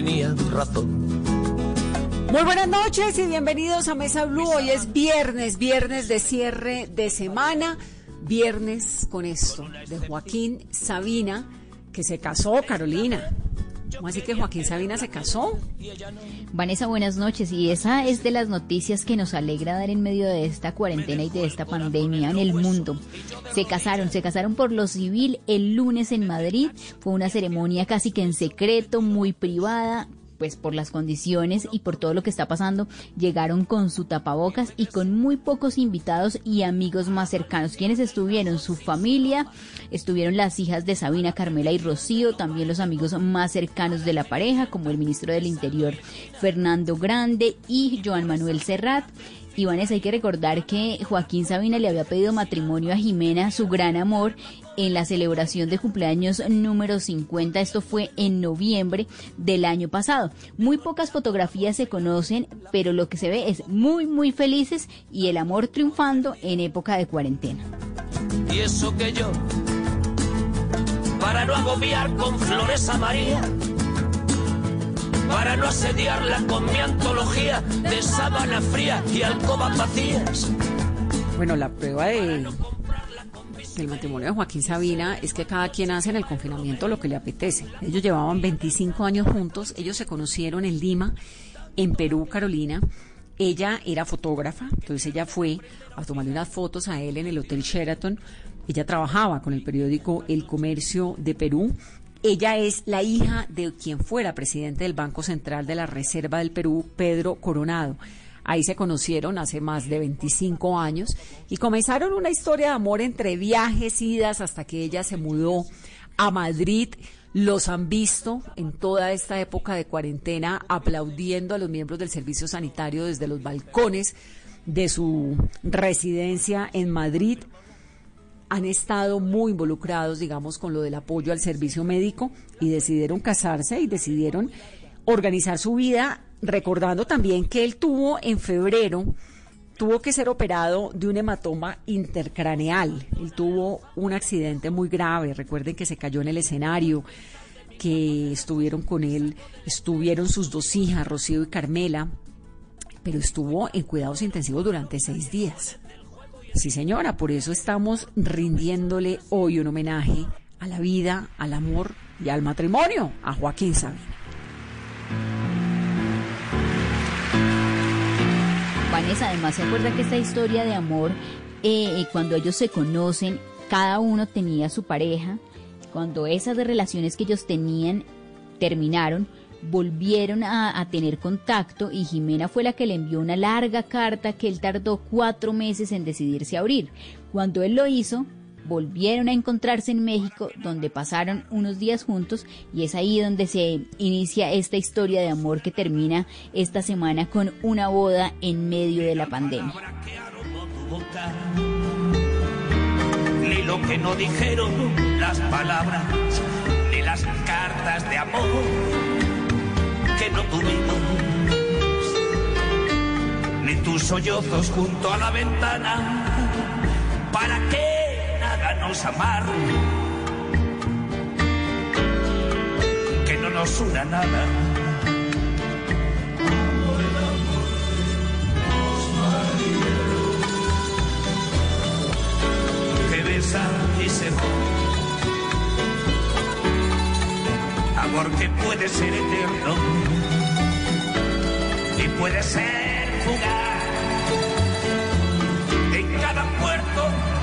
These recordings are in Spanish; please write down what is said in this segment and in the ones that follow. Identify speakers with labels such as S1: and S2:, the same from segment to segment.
S1: Razón.
S2: Muy buenas noches y bienvenidos a Mesa Blue. Hoy es viernes, viernes de cierre de semana, viernes con esto de Joaquín Sabina, que se casó, Carolina. ¿Cómo así que Joaquín Sabina se casó?
S3: Vanessa, buenas noches. Y esa es de las noticias que nos alegra dar en medio de esta cuarentena y de esta pandemia en el mundo. Se casaron, se casaron por lo civil el lunes en Madrid. Fue una ceremonia casi que en secreto, muy privada, pues por las condiciones y por todo lo que está pasando, llegaron con su tapabocas y con muy pocos invitados y amigos más cercanos. Quienes estuvieron? Su familia, estuvieron las hijas de Sabina, Carmela y Rocío, también los amigos más cercanos de la pareja, como el ministro del Interior, Fernando Grande y Joan Manuel Serrat. Y hay que recordar que Joaquín Sabina le había pedido matrimonio a Jimena, su gran amor, en la celebración de cumpleaños número 50. Esto fue en noviembre del año pasado. Muy pocas fotografías se conocen, pero lo que se ve es muy, muy felices y el amor triunfando en época de cuarentena.
S1: Y eso que yo, para no agobiar con flores a María, para no asediarla con mi antología de sábana fría y alcobas vacías.
S2: Bueno, la prueba de el matrimonio de Joaquín Sabina es que cada quien hace en el confinamiento lo que le apetece. Ellos llevaban 25 años juntos, ellos se conocieron en Lima, en Perú, Carolina. Ella era fotógrafa, entonces ella fue a tomarle unas fotos a él en el Hotel Sheraton. Ella trabajaba con el periódico El Comercio de Perú. Ella es la hija de quien fuera presidente del Banco Central de la Reserva del Perú, Pedro Coronado. Ahí se conocieron hace más de 25 años y comenzaron una historia de amor entre viajes, idas, hasta que ella se mudó a Madrid. Los han visto en toda esta época de cuarentena aplaudiendo a los miembros del servicio sanitario desde los balcones de su residencia en Madrid han estado muy involucrados, digamos, con lo del apoyo al servicio médico y decidieron casarse y decidieron organizar su vida recordando también que él tuvo en febrero, tuvo que ser operado de un hematoma intercraneal. Él tuvo un accidente muy grave, recuerden que se cayó en el escenario, que estuvieron con él, estuvieron sus dos hijas, Rocío y Carmela, pero estuvo en cuidados intensivos durante seis días. Sí, señora, por eso estamos rindiéndole hoy un homenaje a la vida, al amor y al matrimonio a Joaquín Sabina.
S3: Vanessa, además se acuerda que esta historia de amor, eh, cuando ellos se conocen, cada uno tenía su pareja, cuando esas relaciones que ellos tenían terminaron, volvieron a, tener contacto y Jimena fue la que le envió una larga carta que él tardó cuatro meses en decidirse a abrir. Cuando él lo hizo, volvieron a encontrarse en México, donde pasaron unos días juntos y es ahí donde se inicia esta historia de amor que termina esta semana con una boda en medio de la pandemia.
S1: Ni lo que no dijeron las palabras, ni las cartas de amor que no tuvimos, ni tus sollozos junto a la ventana. ¿Para qué? Háganos amar. Que no nos una nada. Que besa y se va. Amor que puede ser eterno y puede ser fugaz en cada puerto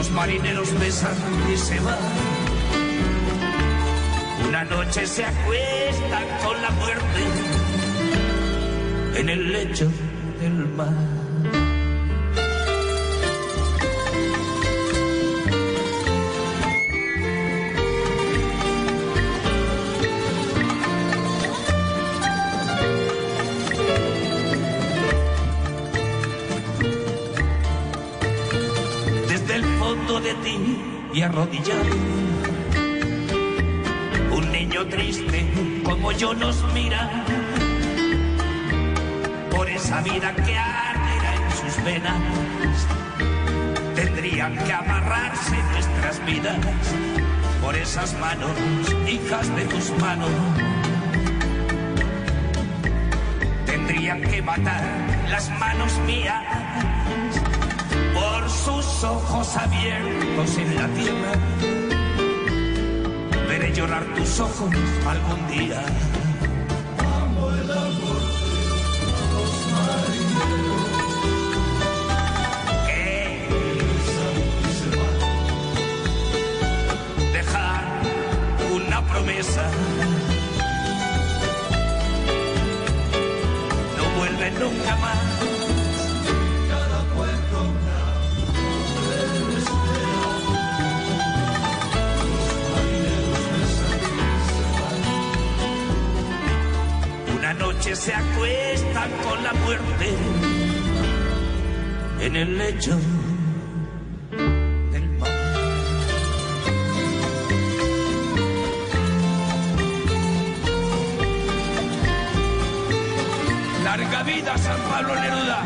S1: Los marineros besan y se van. Una noche se acuestan con la muerte en el lecho del mar. Y arrodillado. Un niño triste como yo nos mira por esa vida que arderá en sus venas. Tendrían que amarrarse nuestras vidas por esas manos, hijas de tus manos. Tendrían que matar las manos mías sus ojos abiertos en la tierra. Veré llorar tus ojos algún día. promesa. No vuelve nunca más. Noche se acuestan con la muerte en el lecho vida San Pablo Neruda.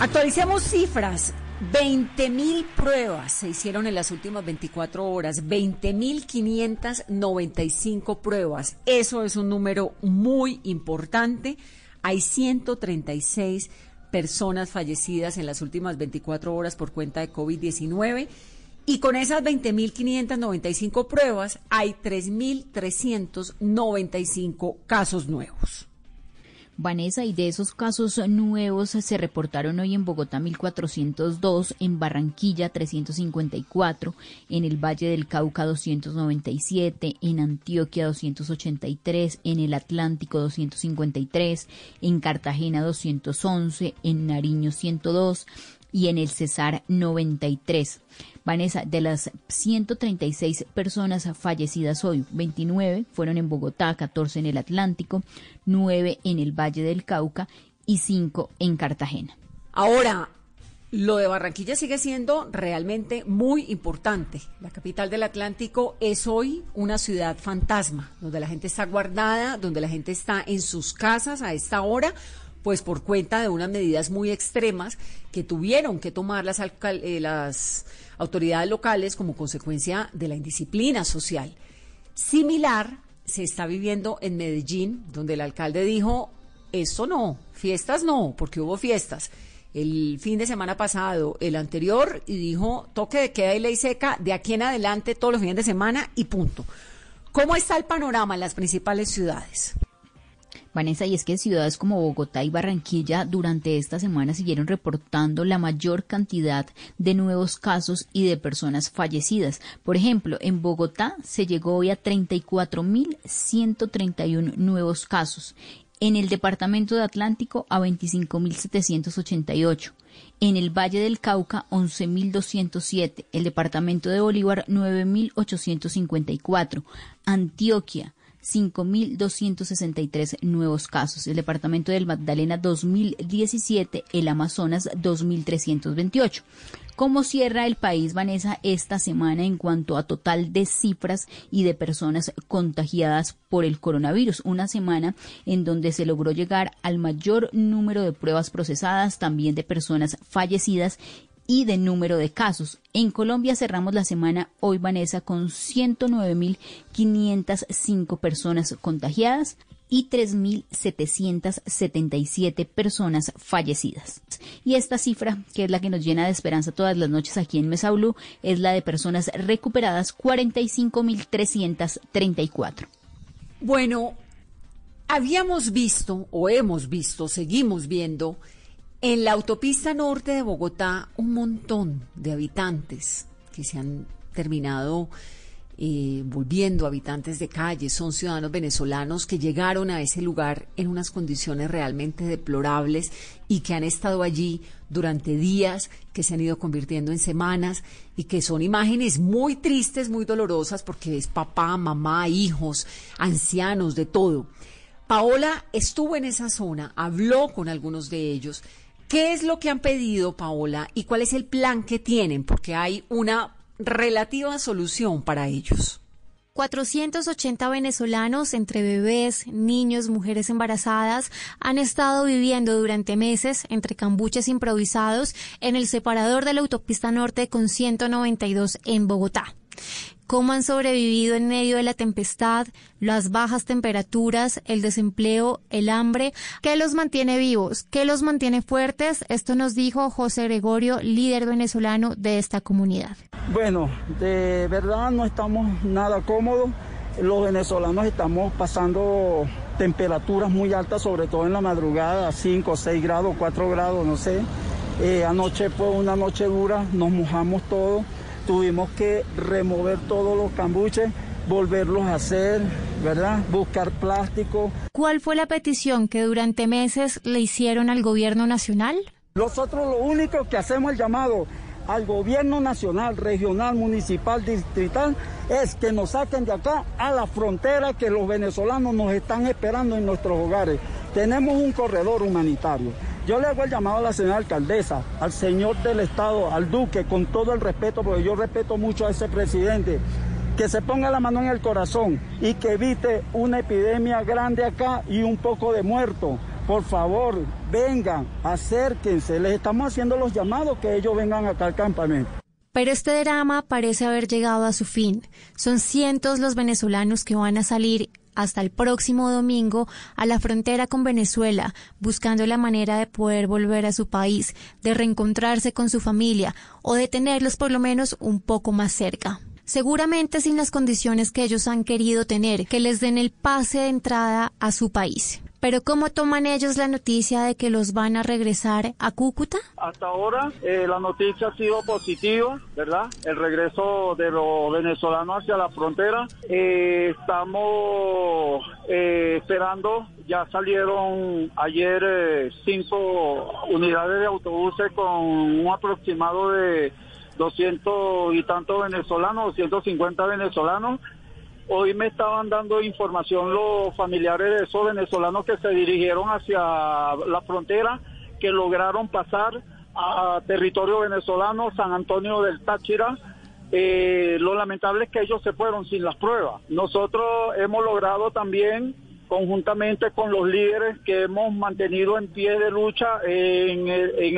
S2: Actualicemos cifras. 20.000 pruebas se hicieron en las últimas 24 horas, 20.595 pruebas. Eso es un número muy importante. Hay 136 personas fallecidas en las últimas 24 horas por cuenta de COVID-19 y con esas 20.595 pruebas hay 3.395 casos nuevos.
S3: Vanessa, y de esos casos nuevos se reportaron hoy en Bogotá 1.402, en Barranquilla 354, en el Valle del Cauca 297, en Antioquia 283, en el Atlántico 253, en Cartagena 211, en Nariño 102 y en el Cesar 93. Vanessa, de las 136 personas fallecidas hoy, 29 fueron en Bogotá, 14 en el Atlántico, 9 en el Valle del Cauca y 5 en Cartagena.
S2: Ahora, lo de Barranquilla sigue siendo realmente muy importante. La capital del Atlántico es hoy una ciudad fantasma, donde la gente está guardada, donde la gente está en sus casas a esta hora, pues por cuenta de unas medidas muy extremas que tuvieron que tomar las, eh, las autoridades locales como consecuencia de la indisciplina social. Similar se está viviendo en Medellín, donde el alcalde dijo, esto no, fiestas no, porque hubo fiestas. El fin de semana pasado, el anterior, y dijo, toque de queda y ley seca, de aquí en adelante todos los fines de semana y punto. ¿Cómo está el panorama en las principales ciudades?
S3: Y es que ciudades como Bogotá y Barranquilla durante esta semana siguieron reportando la mayor cantidad de nuevos casos y de personas fallecidas. Por ejemplo, en Bogotá se llegó hoy a 34.131 nuevos casos. En el departamento de Atlántico a 25.788. En el Valle del Cauca, 11.207. El departamento de Bolívar, 9.854. Antioquia, 5.263 nuevos casos. El departamento del Magdalena 2017, el Amazonas 2.328. ¿Cómo cierra el país, Vanessa, esta semana en cuanto a total de cifras y de personas contagiadas por el coronavirus? Una semana en donde se logró llegar al mayor número de pruebas procesadas, también de personas fallecidas y de número de casos. En Colombia cerramos la semana hoy, Vanessa, con 109.505 personas contagiadas y 3.777 personas fallecidas. Y esta cifra, que es la que nos llena de esperanza todas las noches aquí en Mesa Blue, es la de personas recuperadas, 45.334.
S2: Bueno, habíamos visto o hemos visto, seguimos viendo en la autopista norte de Bogotá, un montón de habitantes que se han terminado eh, volviendo habitantes de calle, son ciudadanos venezolanos que llegaron a ese lugar en unas condiciones realmente deplorables y que han estado allí durante días, que se han ido convirtiendo en semanas y que son imágenes muy tristes, muy dolorosas porque es papá, mamá, hijos, ancianos, de todo. Paola estuvo en esa zona, habló con algunos de ellos. ¿Qué es lo que han pedido, Paola, y cuál es el plan que tienen? Porque hay una relativa solución para ellos.
S4: 480 venezolanos, entre bebés, niños, mujeres embarazadas, han estado viviendo durante meses entre cambuches improvisados en el separador de la autopista norte con 192 en Bogotá cómo han sobrevivido en medio de la tempestad, las bajas temperaturas, el desempleo, el hambre, qué los mantiene vivos, qué los mantiene fuertes. Esto nos dijo José Gregorio, líder venezolano de esta comunidad.
S5: Bueno, de verdad no estamos nada cómodos. Los venezolanos estamos pasando temperaturas muy altas, sobre todo en la madrugada, 5, 6 grados, 4 grados, no sé. Eh, anoche fue una noche dura, nos mojamos todos tuvimos que remover todos los cambuches, volverlos a hacer, ¿verdad? Buscar plástico.
S4: ¿Cuál fue la petición que durante meses le hicieron al gobierno nacional?
S5: Nosotros lo único que hacemos el llamado al gobierno nacional, regional, municipal, distrital, es que nos saquen de acá a la frontera que los venezolanos nos están esperando en nuestros hogares. Tenemos un corredor humanitario yo le hago el llamado a la señora alcaldesa, al señor del Estado, al duque, con todo el respeto, porque yo respeto mucho a ese presidente, que se ponga la mano en el corazón y que evite una epidemia grande acá y un poco de muerto. Por favor, vengan, acérquense, les estamos haciendo los llamados que ellos vengan acá al campamento.
S4: Pero este drama parece haber llegado a su fin. Son cientos los venezolanos que van a salir hasta el próximo domingo a la frontera con Venezuela, buscando la manera de poder volver a su país, de reencontrarse con su familia o de tenerlos por lo menos un poco más cerca seguramente sin las condiciones que ellos han querido tener, que les den el pase de entrada a su país. Pero ¿cómo toman ellos la noticia de que los van a regresar a Cúcuta?
S5: Hasta ahora eh, la noticia ha sido positiva, ¿verdad? El regreso de los venezolanos hacia la frontera. Eh, estamos eh, esperando, ya salieron ayer cinco unidades de autobuses con un aproximado de 200 y tantos venezolanos, 250 venezolanos Hoy me estaban dando información los familiares de esos venezolanos que se dirigieron hacia la frontera, que lograron pasar a territorio venezolano, San Antonio del Táchira. Eh, lo lamentable es que ellos se fueron sin las pruebas. Nosotros hemos logrado también, conjuntamente con los líderes que hemos mantenido en pie de lucha en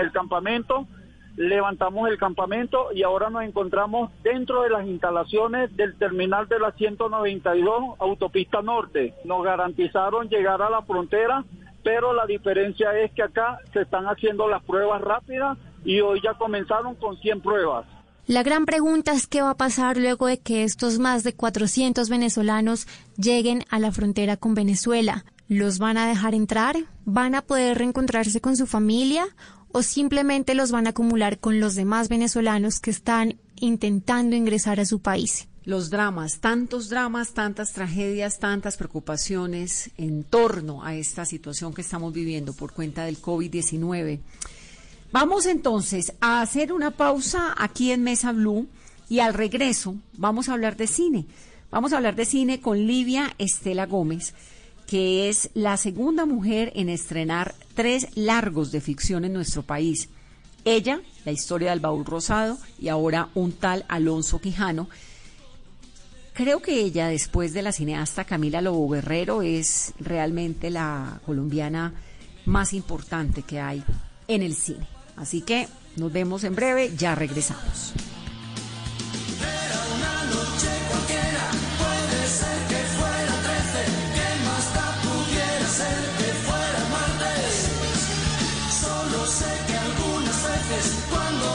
S5: el campamento, levantamos el campamento y ahora nos encontramos dentro de las instalaciones del terminal de la 192 Autopista Norte. Nos garantizaron llegar a la frontera, pero la diferencia es que acá se están haciendo las pruebas rápidas y hoy ya comenzaron con 100 pruebas.
S4: La gran pregunta es qué va a pasar luego de que estos más de 400 venezolanos lleguen a la frontera con Venezuela. ¿Los van a dejar entrar? ¿Van a poder reencontrarse con su familia? O simplemente los van a acumular con los demás venezolanos que están intentando ingresar a su país.
S2: Los dramas, tantos dramas, tantas tragedias, tantas preocupaciones en torno a esta situación que estamos viviendo por cuenta del COVID-19. Vamos entonces a hacer una pausa aquí en Mesa Blue y al regreso vamos a hablar de cine. Vamos a hablar de cine con Livia Estela Gómez que es la segunda mujer en estrenar tres largos de ficción en nuestro país. Ella, la historia del baúl rosado, y ahora un tal Alonso Quijano. Creo que ella, después de la cineasta Camila Lobo Guerrero, es realmente la colombiana más importante que hay en el cine. Así que nos vemos en breve, ya regresamos.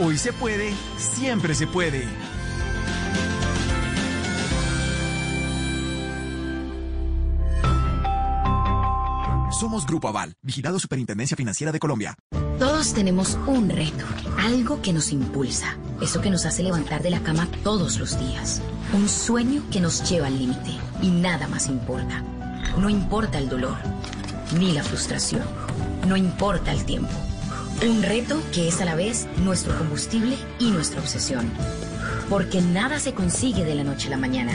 S6: Hoy se puede, siempre se puede.
S7: Somos Grupo Aval, vigilado Superintendencia Financiera de Colombia.
S8: Todos tenemos un reto, algo que nos impulsa, eso que nos hace levantar de la cama todos los días, un sueño que nos lleva al límite y nada más importa. No importa el dolor, ni la frustración, no importa el tiempo. Un reto que es a la vez nuestro combustible y nuestra obsesión. Porque nada se consigue de la noche a la mañana.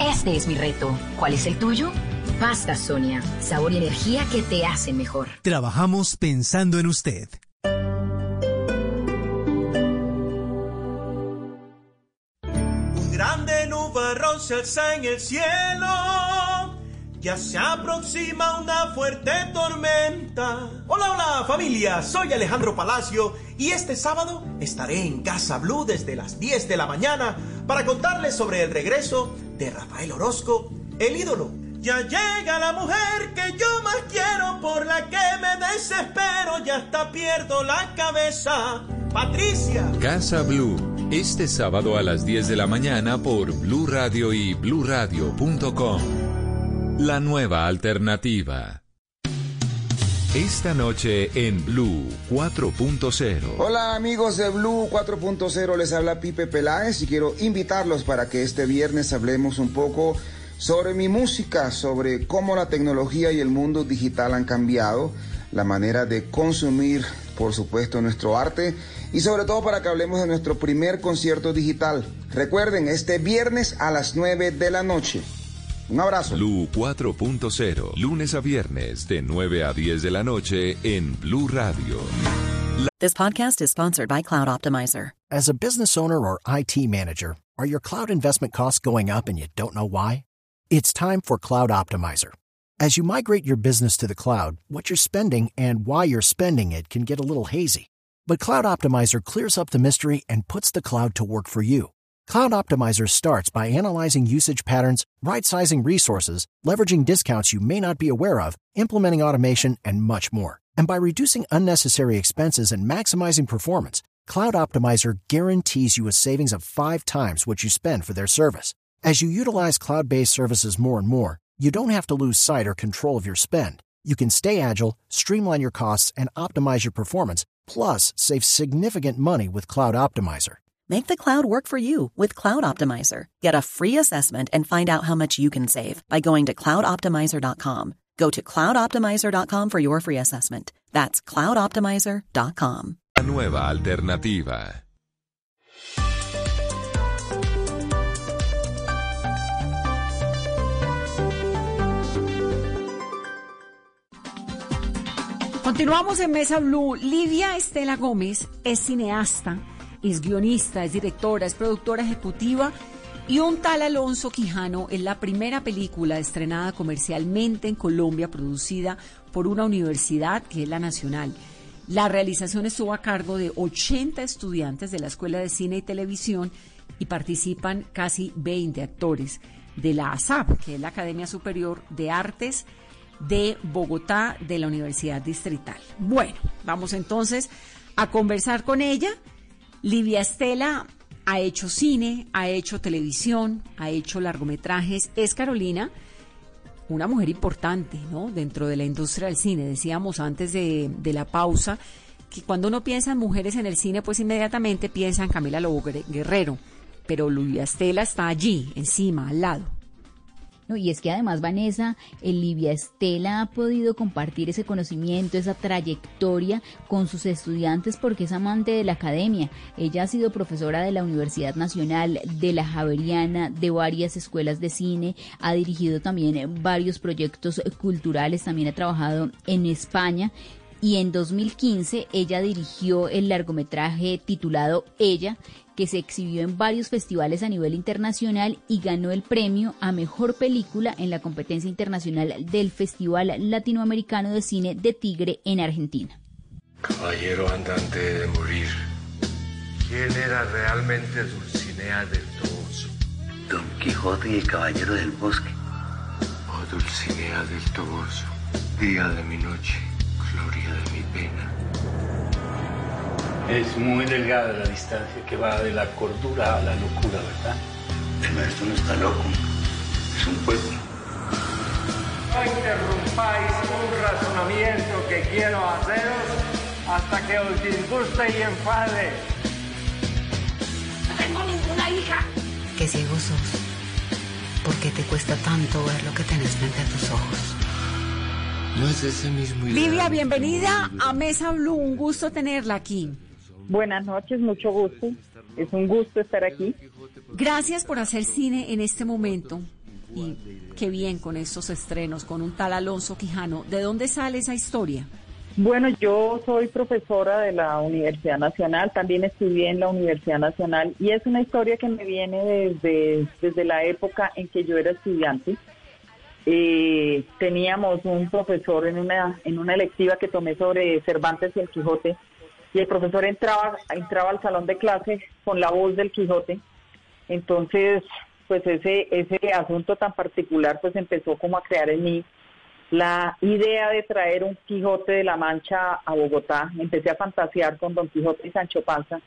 S8: Este es mi reto. ¿Cuál es el tuyo? Pasta Sonia, sabor y energía que te hacen mejor.
S9: Trabajamos pensando en usted.
S10: Un grande nubarrón se alza en el cielo. Ya se aproxima una fuerte tormenta. Hola, hola familia, soy Alejandro Palacio y este sábado estaré en Casa Blue desde las 10 de la mañana para contarles sobre el regreso de Rafael Orozco, el ídolo ya llega la mujer que yo más quiero, por la que me desespero, ya hasta pierdo la cabeza. Patricia.
S11: Casa Blue, este sábado a las 10 de la mañana por Blue Radio y bluradio.com. La nueva alternativa. Esta noche en Blue 4.0.
S12: Hola amigos de Blue 4.0, les habla Pipe Peláez y quiero invitarlos para que este viernes hablemos un poco sobre mi música, sobre cómo la tecnología y el mundo digital han cambiado, la manera de consumir, por supuesto, nuestro arte y sobre todo para que hablemos de nuestro primer concierto digital. Recuerden, este viernes a las 9 de la noche. Un abrazo.
S11: Blue 4.0, lunes a viernes de 9 a 10 de la noche en Blue Radio.
S13: This podcast is sponsored by Cloud Optimizer.
S14: As a business owner or IT manager, are your cloud investment costs going up and you don't know why? It's time for Cloud Optimizer. As you migrate your business to the cloud, what you're spending and why you're spending it can get a little hazy. But Cloud Optimizer clears up the mystery and puts the cloud to work for you. Cloud Optimizer starts by analyzing usage patterns, right sizing resources, leveraging discounts you may not be aware of, implementing automation, and much more. And by reducing unnecessary expenses and maximizing performance, Cloud Optimizer guarantees you a savings of five times what you spend for their service. As you utilize cloud based services more and more, you don't have to lose sight or control of your spend. You can stay agile, streamline your costs, and optimize your performance, plus save significant money with Cloud Optimizer.
S13: Make the cloud work for you with Cloud Optimizer. Get a free assessment and find out how much you can save by going to cloudoptimizer.com. Go to cloudoptimizer.com for your free assessment. That's cloudoptimizer.com.
S11: La nueva alternativa.
S2: Continuamos en Mesa Blue. Livia Estela Gómez es cineasta, es guionista, es directora, es productora ejecutiva y un tal Alonso Quijano es la primera película estrenada comercialmente en Colombia producida por una universidad que es la Nacional. La realización estuvo a cargo de 80 estudiantes de la Escuela de Cine y Televisión y participan casi 20 actores de la ASAP, que es la Academia Superior de Artes de Bogotá de la Universidad Distrital. Bueno, vamos entonces a conversar con ella. Livia Estela ha hecho cine, ha hecho televisión, ha hecho largometrajes. Es Carolina, una mujer importante, ¿no? Dentro de la industria del cine. Decíamos antes de, de la pausa que cuando uno piensa en mujeres en el cine, pues inmediatamente piensa en Camila Lobo Guerrero. Pero Livia Estela está allí, encima, al lado.
S3: No, y es que además Vanessa, Livia Estela ha podido compartir ese conocimiento, esa trayectoria con sus estudiantes porque es amante de la academia. Ella ha sido profesora de la Universidad Nacional, de la Javeriana, de varias escuelas de cine, ha dirigido también varios proyectos culturales, también ha trabajado en España y en 2015 ella dirigió el largometraje titulado Ella, que se exhibió en varios festivales a nivel internacional y ganó el premio a Mejor Película en la competencia internacional del Festival Latinoamericano de Cine de Tigre en Argentina.
S15: Caballero andante de morir, ¿quién era realmente Dulcinea del Toro? Don Quijote y el Caballero del Bosque.
S16: Oh Dulcinea del Toboso, día de mi noche, gloria de mi pena.
S17: Es muy delgada la distancia que va de la cordura a la locura, ¿verdad?
S15: El maestro no está loco, es un pueblo.
S18: No interrumpáis un razonamiento que quiero haceros hasta que os disguste y enfade.
S19: No tengo ninguna hija.
S20: Qué ciego sos. ¿Por qué te cuesta tanto ver lo que tenés frente a tus ojos?
S16: No es ese mismo
S2: Livia, bienvenida a Mesa Blue. Un gusto tenerla aquí.
S21: Buenas noches, mucho gusto. Es un gusto estar aquí.
S2: Gracias por hacer cine en este momento. Y qué bien con estos estrenos, con un tal Alonso Quijano. ¿De dónde sale esa historia?
S21: Bueno, yo soy profesora de la Universidad Nacional, también estudié en la Universidad Nacional y es una historia que me viene desde, desde la época en que yo era estudiante. Eh, teníamos un profesor en una, en una electiva que tomé sobre Cervantes y el Quijote y el profesor entraba, entraba al salón de clase con la voz del Quijote. Entonces, pues ese, ese asunto tan particular pues empezó como a crear en mí la idea de traer un Quijote de la Mancha a Bogotá. Empecé a fantasear con Don Quijote y Sancho Panza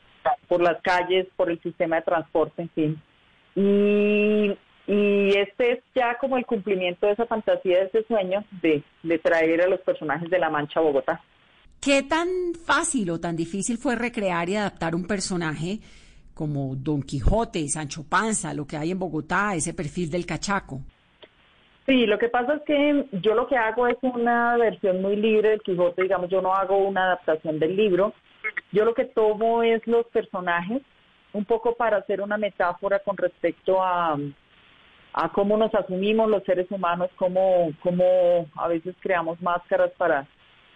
S21: por las calles, por el sistema de transporte, en fin. Y, y este es ya como el cumplimiento de esa fantasía, de ese sueño de, de traer a los personajes de la Mancha a Bogotá.
S2: ¿Qué tan fácil o tan difícil fue recrear y adaptar un personaje como Don Quijote, Sancho Panza, lo que hay en Bogotá, ese perfil del cachaco?
S21: Sí, lo que pasa es que yo lo que hago es una versión muy libre del Quijote, digamos, yo no hago una adaptación del libro, yo lo que tomo es los personajes, un poco para hacer una metáfora con respecto a, a cómo nos asumimos los seres humanos, cómo, cómo a veces creamos máscaras para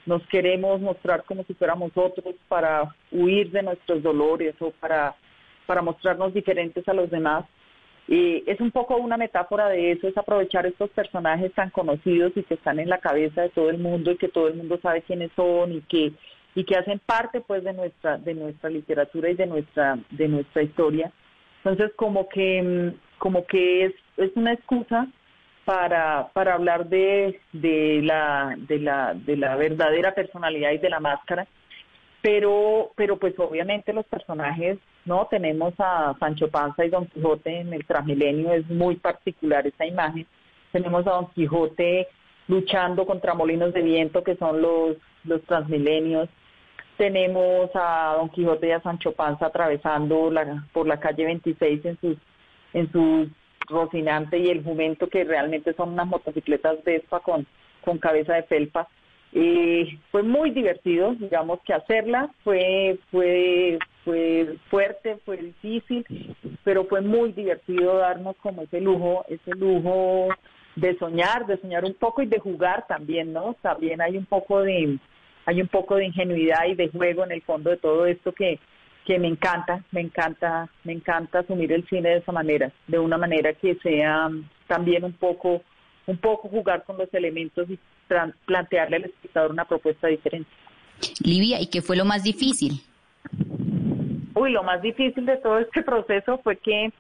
S21: nos queremos mostrar como si fuéramos otros para huir de nuestros dolores o para, para mostrarnos diferentes a los demás. Y es un poco una metáfora de eso, es aprovechar estos personajes tan conocidos y que están en la cabeza de todo el mundo y que todo el mundo sabe quiénes son y que y que hacen parte pues de nuestra de nuestra literatura y de nuestra de nuestra historia. Entonces como que como que es, es una excusa para, para hablar de, de, la, de, la, de la verdadera personalidad y de la máscara. Pero, pero pues obviamente los personajes, ¿no? Tenemos a Sancho Panza y Don Quijote en el Transmilenio, es muy particular esa imagen. Tenemos a Don Quijote luchando contra molinos de viento, que son los, los Transmilenios. Tenemos a Don Quijote y a Sancho Panza atravesando la, por la calle 26 en sus, en sus Rocinante y el Jumento, que realmente son unas motocicletas Vespa con, con cabeza de felpa. Y fue muy divertido, digamos que hacerla fue, fue, fue fuerte, fue difícil, pero fue muy divertido darnos como ese lujo, ese lujo de soñar, de soñar un poco y de jugar también, ¿no? También hay un poco de, hay un poco de ingenuidad y de juego en el fondo de todo esto que, que me encanta, me encanta, me encanta asumir el cine de esa manera, de una manera que sea también un poco, un poco jugar con los elementos y plantearle al espectador una propuesta diferente.
S3: Livia, ¿y qué fue lo más difícil?
S21: Uy, lo más difícil de todo este proceso fue que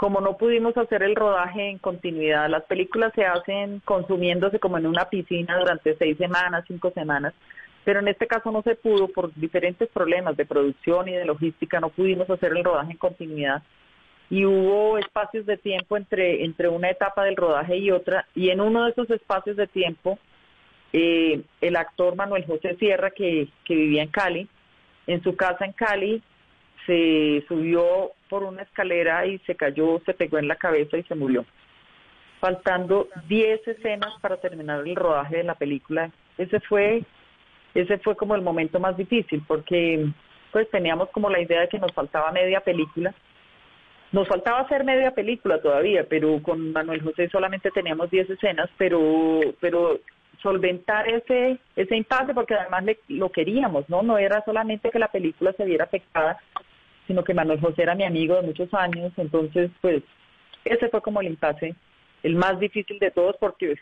S21: como no pudimos hacer el rodaje en continuidad, las películas se hacen consumiéndose como en una piscina durante seis semanas, cinco semanas, pero en este caso no se pudo por diferentes problemas de producción y de logística, no pudimos hacer el rodaje en continuidad y hubo espacios de tiempo entre, entre una etapa del rodaje y otra, y en uno de esos espacios de tiempo, eh, el actor Manuel José Sierra, que, que vivía en Cali, en su casa en Cali, se subió por una escalera y se cayó, se pegó en la cabeza y se murió. Faltando 10 escenas para terminar el rodaje de la película. Ese fue ese fue como el momento más difícil porque pues teníamos como la idea de que nos faltaba media película. Nos faltaba hacer media película todavía, pero con Manuel José solamente teníamos 10 escenas, pero pero solventar ese ese impasse porque además le, lo queríamos, ¿no? No era solamente que la película se viera afectada, sino que Manuel José era mi amigo de muchos años, entonces pues ese fue como el impasse, el más difícil de todos porque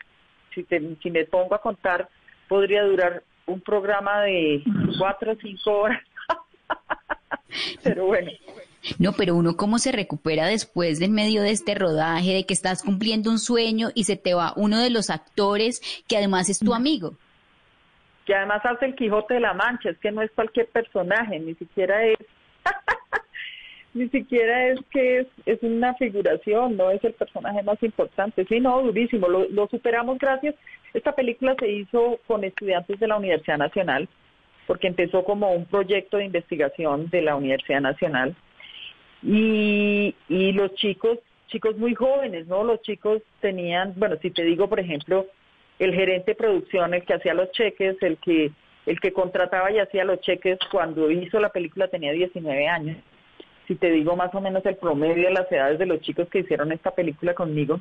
S21: si, te, si me pongo a contar podría durar un programa de cuatro o cinco horas. Pero bueno,
S3: No, pero uno cómo se recupera después de en medio de este rodaje, de que estás cumpliendo un sueño y se te va uno de los actores que además es tu amigo.
S21: Que además hace el Quijote de la Mancha, es que no es cualquier personaje, ni siquiera es, ni siquiera es que es, una figuración, no es el personaje más importante. Sí, no, durísimo, lo, lo superamos gracias. Esta película se hizo con estudiantes de la Universidad Nacional, porque empezó como un proyecto de investigación de la Universidad Nacional y, y los chicos, chicos muy jóvenes, ¿no? Los chicos tenían, bueno, si te digo, por ejemplo, el gerente de producción, el que hacía los cheques, el que el que contrataba y hacía los cheques cuando hizo la película tenía 19 años. Si te digo más o menos el promedio de las edades de los chicos que hicieron esta película conmigo,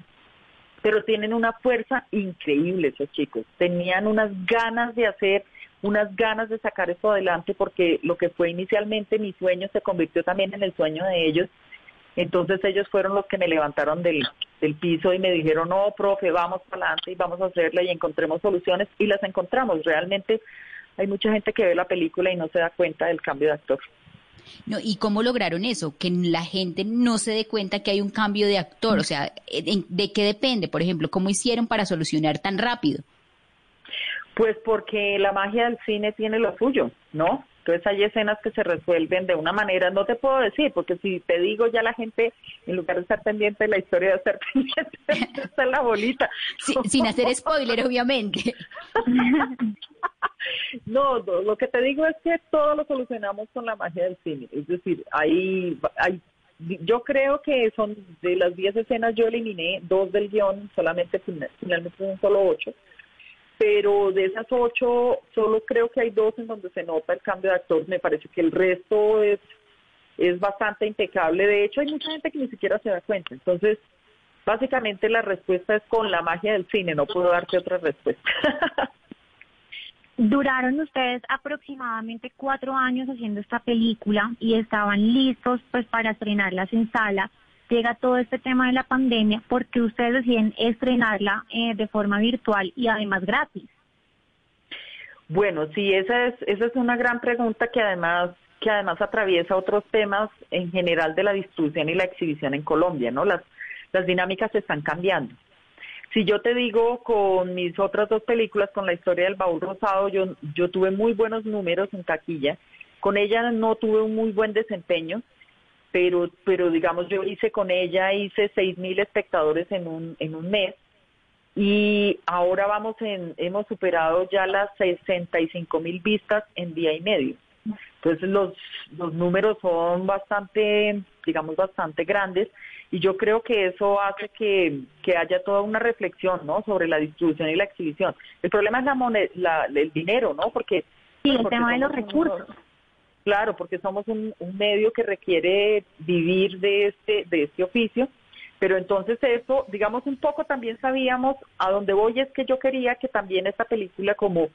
S21: pero tienen una fuerza increíble esos chicos. Tenían unas ganas de hacer, unas ganas de sacar esto adelante porque lo que fue inicialmente mi sueño se convirtió también en el sueño de ellos. Entonces ellos fueron los que me levantaron del, del piso y me dijeron, no, profe, vamos para adelante y vamos a hacerla y encontremos soluciones y las encontramos. Realmente hay mucha gente que ve la película y no se da cuenta del cambio de actor.
S3: No, ¿Y cómo lograron eso? Que la gente no se dé cuenta que hay un cambio de actor. O sea, ¿de qué depende? Por ejemplo, ¿cómo hicieron para solucionar tan rápido?
S21: Pues porque la magia del cine tiene lo suyo, ¿no? Entonces hay escenas que se resuelven de una manera, no te puedo decir, porque si te digo ya la gente, en lugar de estar pendiente de la historia, de estar pendiente en la bolita.
S3: sin hacer spoiler, obviamente.
S21: no, no, lo que te digo es que todo lo solucionamos con la magia del cine. Es decir, hay, hay yo creo que son de las 10 escenas yo eliminé dos del guion, solamente finalmente son solo ocho pero de esas ocho, solo creo que hay dos en donde se nota el cambio de actor. Me parece que el resto es, es bastante impecable. De hecho, hay mucha gente que ni siquiera se da cuenta. Entonces, básicamente la respuesta es con la magia del cine. No puedo darte otra respuesta.
S4: Duraron ustedes aproximadamente cuatro años haciendo esta película y estaban listos pues para estrenarlas en sala llega todo este tema de la pandemia, porque ustedes deciden estrenarla eh, de forma virtual y además gratis?
S21: Bueno, sí, esa es, esa es una gran pregunta que además que además atraviesa otros temas en general de la distribución y la exhibición en Colombia, ¿no? Las, las dinámicas se están cambiando. Si yo te digo con mis otras dos películas, con la historia del baúl rosado, yo, yo tuve muy buenos números en taquilla. Con ella no tuve un muy buen desempeño, pero, pero digamos yo hice con ella, hice seis mil espectadores en un, en un mes y ahora vamos en, hemos superado ya las 65 mil vistas en día y medio. Entonces los, los números son bastante, digamos, bastante grandes y yo creo que eso hace que, que haya toda una reflexión, ¿no? Sobre la distribución y la exhibición. El problema es la moneda, el dinero, ¿no? Porque
S4: sí, el tema de los recursos.
S21: Claro, porque somos un, medio que requiere vivir de este, de este oficio, pero entonces eso, digamos un poco también sabíamos a dónde voy es que yo quería que también esta película como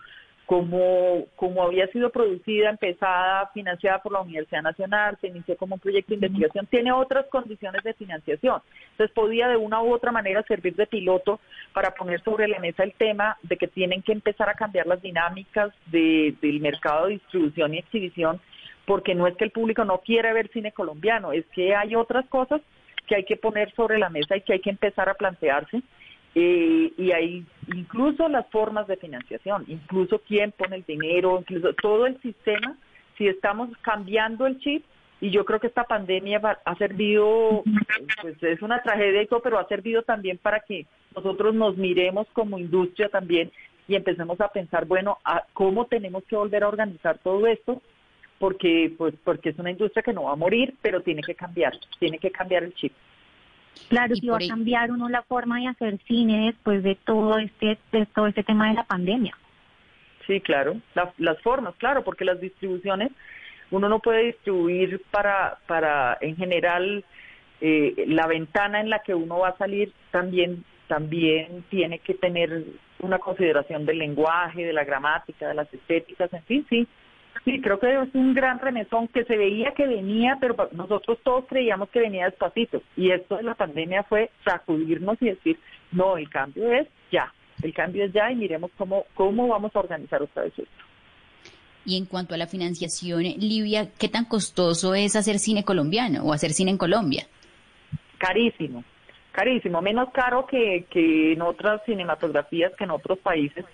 S21: como, como había sido producida, empezada, financiada por la Universidad Nacional, se inició como un proyecto de investigación, tiene otras condiciones de financiación. Entonces podía de una u otra manera servir de piloto para poner sobre la mesa el tema de que tienen que empezar a cambiar las dinámicas del mercado de distribución y exhibición porque no es que el público no quiera ver cine colombiano, es que hay otras cosas que hay que poner sobre la mesa y que hay que empezar a plantearse. Eh, y hay incluso las formas de financiación, incluso quién pone el dinero, incluso todo el sistema, si estamos cambiando el chip, y yo creo que esta pandemia ha servido, pues es una tragedia y todo, pero ha servido también para que nosotros nos miremos como industria también y empecemos a pensar, bueno, a cómo tenemos que volver a organizar todo esto porque pues porque es una industria que no va a morir, pero tiene que cambiar, tiene que cambiar el chip.
S4: Claro, si va a cambiar uno la forma de hacer cine después de todo este de todo este tema de la pandemia.
S21: Sí, claro, las formas, claro, porque las distribuciones uno no puede distribuir para para en general eh, la ventana en la que uno va a salir también también tiene que tener una consideración del lenguaje, de la gramática, de las estéticas, en fin, sí, Sí, creo que es un gran remesón que se veía que venía, pero nosotros todos creíamos que venía despacito. Y esto de la pandemia fue sacudirnos y decir, no, el cambio es ya, el cambio es ya y miremos cómo, cómo vamos a organizar otra vez esto.
S3: Y en cuanto a la financiación, Livia, ¿qué tan costoso es hacer cine colombiano o hacer cine en Colombia?
S21: Carísimo, carísimo, menos caro que, que en otras cinematografías, que en otros países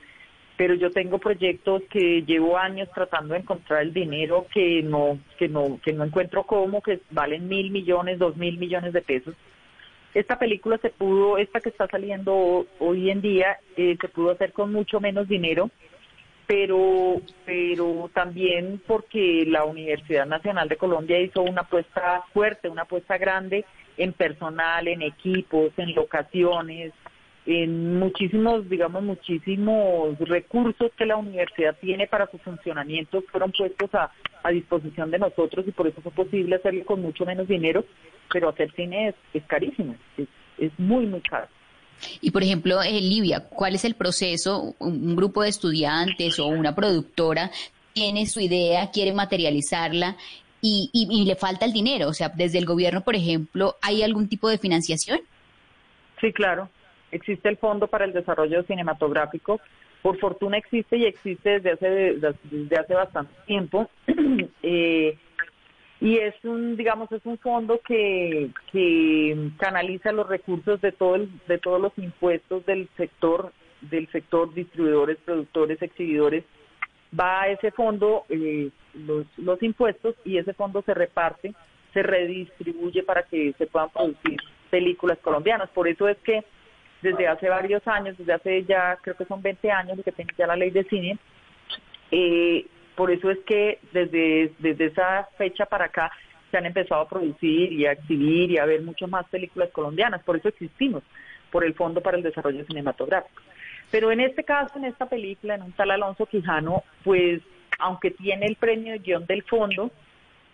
S21: pero yo tengo proyectos que llevo años tratando de encontrar el dinero que no que no que no encuentro cómo que valen mil millones dos mil millones de pesos. Esta película se pudo esta que está saliendo hoy en día eh, se pudo hacer con mucho menos dinero pero pero también porque la Universidad Nacional de Colombia hizo una apuesta fuerte una apuesta grande en personal en equipos en locaciones en muchísimos, digamos, muchísimos recursos que la universidad tiene para su funcionamiento fueron puestos a, disposición de nosotros y por eso fue posible hacerlo con mucho menos dinero, pero hacer cine es, carísimo, es, muy, muy caro.
S3: Y por ejemplo, eh, Livia, ¿cuál es el proceso? Un, grupo de estudiantes o una productora tiene su idea, quiere materializarla y, y le falta el dinero. O sea, desde el gobierno, por ejemplo, ¿hay algún tipo de financiación?
S21: Sí, claro. Existe el Fondo para el Desarrollo Cinematográfico. Por fortuna existe y existe desde hace, desde hace bastante tiempo. Eh, y es un, digamos, es un fondo que, que canaliza los recursos de, todo de todos los impuestos del sector, del sector distribuidores, productores, exhibidores. Va a ese fondo eh, los, los impuestos y ese fondo se reparte, se redistribuye para que se puedan producir películas colombianas. Por eso es que desde hace varios años, desde hace ya creo que son 20 años que tiene ya la ley de cine. Eh, por eso es que desde, desde esa fecha para acá se han empezado a producir y a exhibir y a ver muchas más películas colombianas. Por eso existimos, por el Fondo para el Desarrollo Cinematográfico. Pero en este caso, en esta película, en un tal Alonso Quijano, pues aunque tiene el premio de guion del fondo,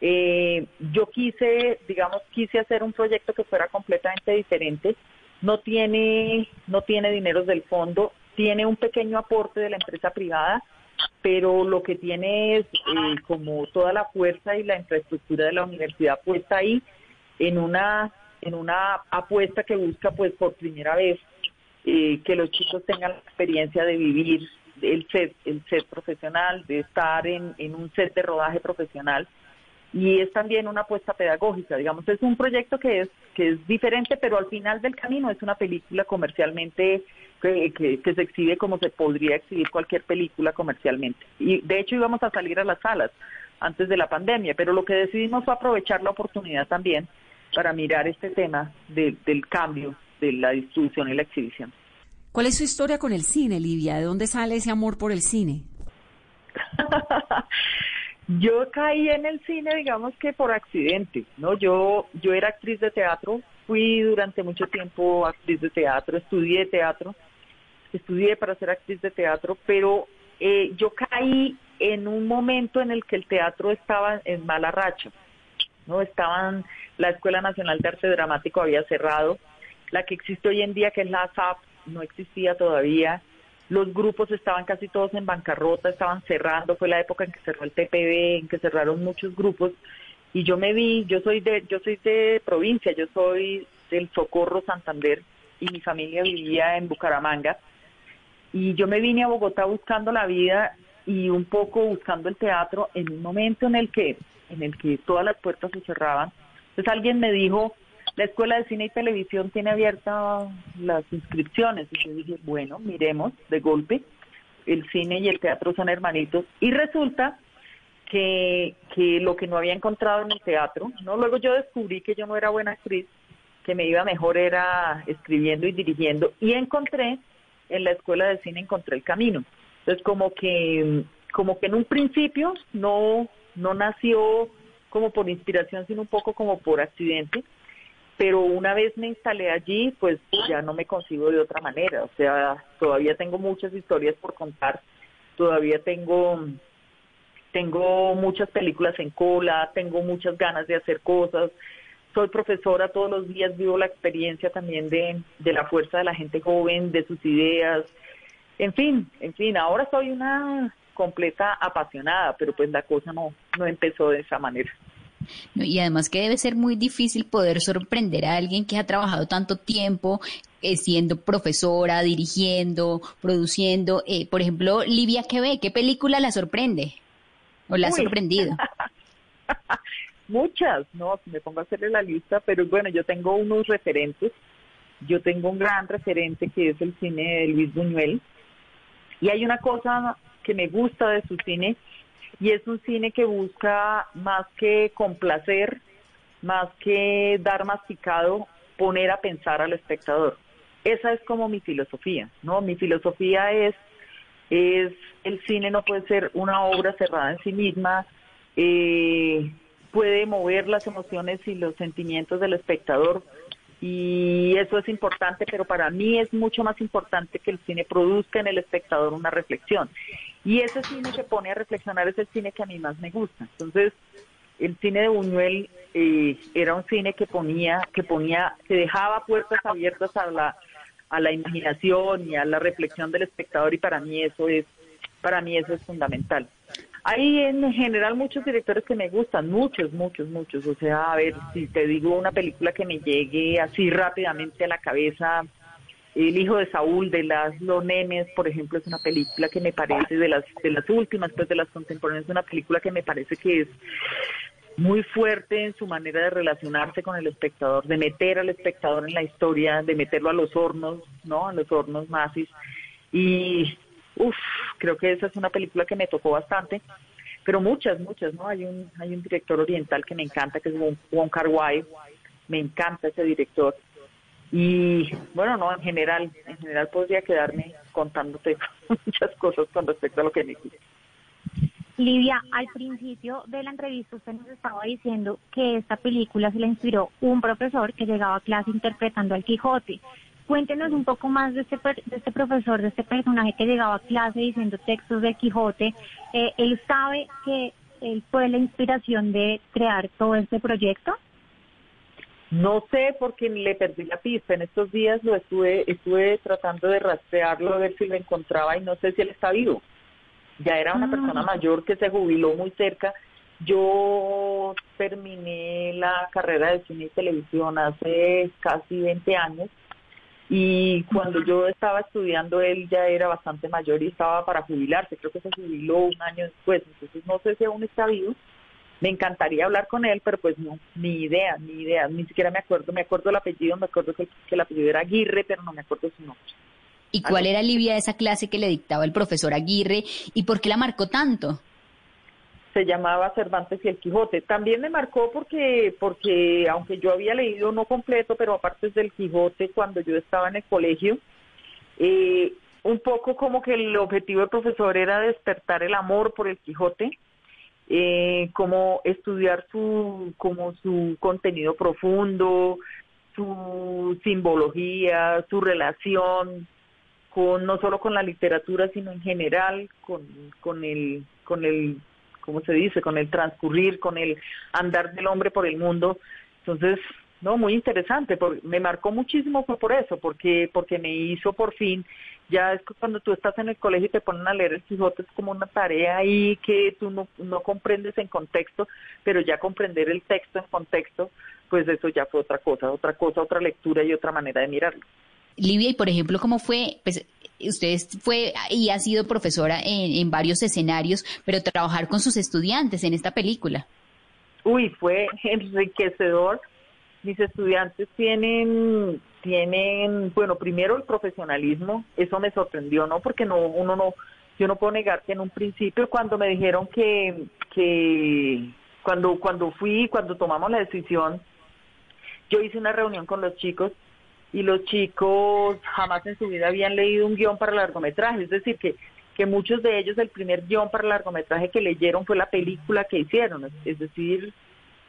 S21: eh, yo quise, digamos, quise hacer un proyecto que fuera completamente diferente no tiene, no tiene dineros del fondo, tiene un pequeño aporte de la empresa privada, pero lo que tiene es eh, como toda la fuerza y la infraestructura de la universidad puesta ahí en una en una apuesta que busca pues por primera vez eh, que los chicos tengan la experiencia de vivir el set el set profesional de estar en, en un set de rodaje profesional y es también una apuesta pedagógica, digamos, es un proyecto que es que es diferente, pero al final del camino es una película comercialmente que, que, se exhibe como se podría exhibir cualquier película comercialmente. Y de hecho íbamos a salir a las salas antes de la pandemia, pero lo que decidimos fue aprovechar la oportunidad también para mirar este tema del cambio de la distribución y la exhibición.
S2: ¿Cuál es su historia con el cine, Livia? ¿De dónde sale ese amor por el cine?
S21: Yo caí en el cine, digamos que por accidente, ¿no? Yo, yo era actriz de teatro, fui durante mucho tiempo actriz de teatro, estudié teatro, estudié para ser actriz de teatro, pero eh, yo caí en un momento en el que el teatro estaba en mala racha, ¿no? Estaban, la Escuela Nacional de Arte Dramático había cerrado, la que existe hoy en día, que es la SAP, no existía todavía, los grupos estaban casi todos en bancarrota, estaban cerrando, fue la época en que cerró el TPB, en que cerraron muchos grupos y yo me vi, yo soy de yo soy de provincia, yo soy del Socorro Santander y mi familia vivía en Bucaramanga y yo me vine a Bogotá buscando la vida y un poco buscando el teatro en un momento en el que en el que todas las puertas se cerraban. Entonces alguien me dijo, la Escuela de Cine y Televisión tiene abiertas las inscripciones. Y yo dije, bueno, miremos de golpe. El cine y el teatro son hermanitos. Y resulta que, que lo que no había encontrado en el teatro, ¿no? Luego yo descubrí que yo no era buena actriz, que me iba mejor era escribiendo y dirigiendo. Y encontré, en la Escuela de Cine encontré el camino. Entonces como que, como que en un principio no, no nació como por inspiración, sino un poco como por accidente pero una vez me instalé allí, pues ya no me consigo de otra manera, o sea, todavía tengo muchas historias por contar, todavía tengo tengo muchas películas en cola, tengo muchas ganas de hacer cosas, soy profesora todos los días, vivo la experiencia también de, de la fuerza de la gente joven, de sus ideas, en fin, en fin, ahora soy una completa apasionada, pero pues la cosa no, no empezó de esa manera.
S3: Y además que debe ser muy difícil poder sorprender a alguien que ha trabajado tanto tiempo eh, siendo profesora, dirigiendo, produciendo. Eh, por ejemplo, Livia, ¿qué ve? ¿Qué película la sorprende? ¿O la ha sorprendido?
S21: Muchas, no, me pongo a hacerle la lista, pero bueno, yo tengo unos referentes. Yo tengo un gran referente que es el cine de Luis Buñuel. Y hay una cosa que me gusta de su cine y es un cine que busca más que complacer, más que dar masticado, poner a pensar al espectador. Esa es como mi filosofía, ¿no? Mi filosofía es es el cine no puede ser una obra cerrada en sí misma, eh, puede mover las emociones y los sentimientos del espectador y eso es importante, pero para mí es mucho más importante que el cine produzca en el espectador una reflexión. Y ese cine que pone a reflexionar es el cine que a mí más me gusta. Entonces, el cine de Buñuel eh, era un cine que ponía, que ponía, que dejaba puertas abiertas a la a la imaginación y a la reflexión del espectador y para mí eso es para mí eso es fundamental. Hay en general muchos directores que me gustan, muchos, muchos, muchos. O sea, a ver, si te digo una película que me llegue así rápidamente a la cabeza, El hijo de Saúl de Laszlo Nemes, por ejemplo, es una película que me parece de las de las últimas, pues de las contemporáneas, es una película que me parece que es muy fuerte en su manera de relacionarse con el espectador, de meter al espectador en la historia, de meterlo a los hornos, ¿no? A los hornos nazis. Y, uff, creo que esa es una película que me tocó bastante, pero muchas, muchas, ¿no? Hay un, hay un director oriental que me encanta, que es Wong Kar Wai, me encanta ese director. Y bueno, no, en general, en general podría quedarme contándote muchas cosas con respecto a lo que me gusta.
S19: Livia, al principio de la entrevista usted nos estaba diciendo que esta película se la inspiró un profesor que llegaba a clase interpretando al Quijote. Cuéntenos un poco más de este, de este profesor, de este personaje que llegaba a clase diciendo textos del Quijote. Eh, ¿Él sabe que él fue la inspiración de crear todo este proyecto?
S21: No sé porque le perdí la pista. En estos días lo estuve, estuve tratando de rastrearlo a ver si lo encontraba y no sé si él está vivo ya era una persona ah. mayor que se jubiló muy cerca. Yo terminé la carrera de cine y televisión hace casi 20 años y cuando yo estaba estudiando él ya era bastante mayor y estaba para jubilarse, creo que se jubiló un año después, entonces no sé si aún está vivo. Me encantaría hablar con él, pero pues no, ni idea, ni idea, ni siquiera me acuerdo, me acuerdo el apellido, me acuerdo que, que el apellido era Aguirre, pero no me acuerdo su nombre.
S3: ¿Y cuál era, Livia, esa clase que le dictaba el profesor Aguirre y por qué la marcó tanto?
S21: se llamaba Cervantes y el Quijote. También me marcó porque, porque aunque yo había leído no completo, pero aparte del Quijote cuando yo estaba en el colegio, eh, un poco como que el objetivo del profesor era despertar el amor por el Quijote, eh, como estudiar su, como su contenido profundo, su simbología, su relación con no solo con la literatura, sino en general con, con el con el ¿cómo se dice? con el transcurrir, con el andar del hombre por el mundo. Entonces, no, muy interesante, me marcó muchísimo fue por eso, porque porque me hizo por fin ya es cuando tú estás en el colegio y te ponen a leer el Quijote es como una tarea ahí que tú no, no comprendes en contexto, pero ya comprender el texto en contexto, pues eso ya fue otra cosa, otra cosa, otra lectura y otra manera de mirarlo.
S3: Livia, y por ejemplo, ¿cómo fue? Pues usted fue y ha sido profesora en, varios escenarios, pero trabajar con sus estudiantes en esta película.
S21: Uy, fue enriquecedor. Mis estudiantes tienen, tienen, bueno, primero el profesionalismo, eso me sorprendió, ¿no? Porque no, uno no, yo no puedo negar que en un principio cuando me dijeron que, que cuando, cuando fui, cuando tomamos la decisión, yo hice una reunión con los chicos y los chicos jamás en su vida habían leído un guion para largometraje, es decir, que, que muchos de ellos el primer guion para largometraje que leyeron fue la película que hicieron, es decir,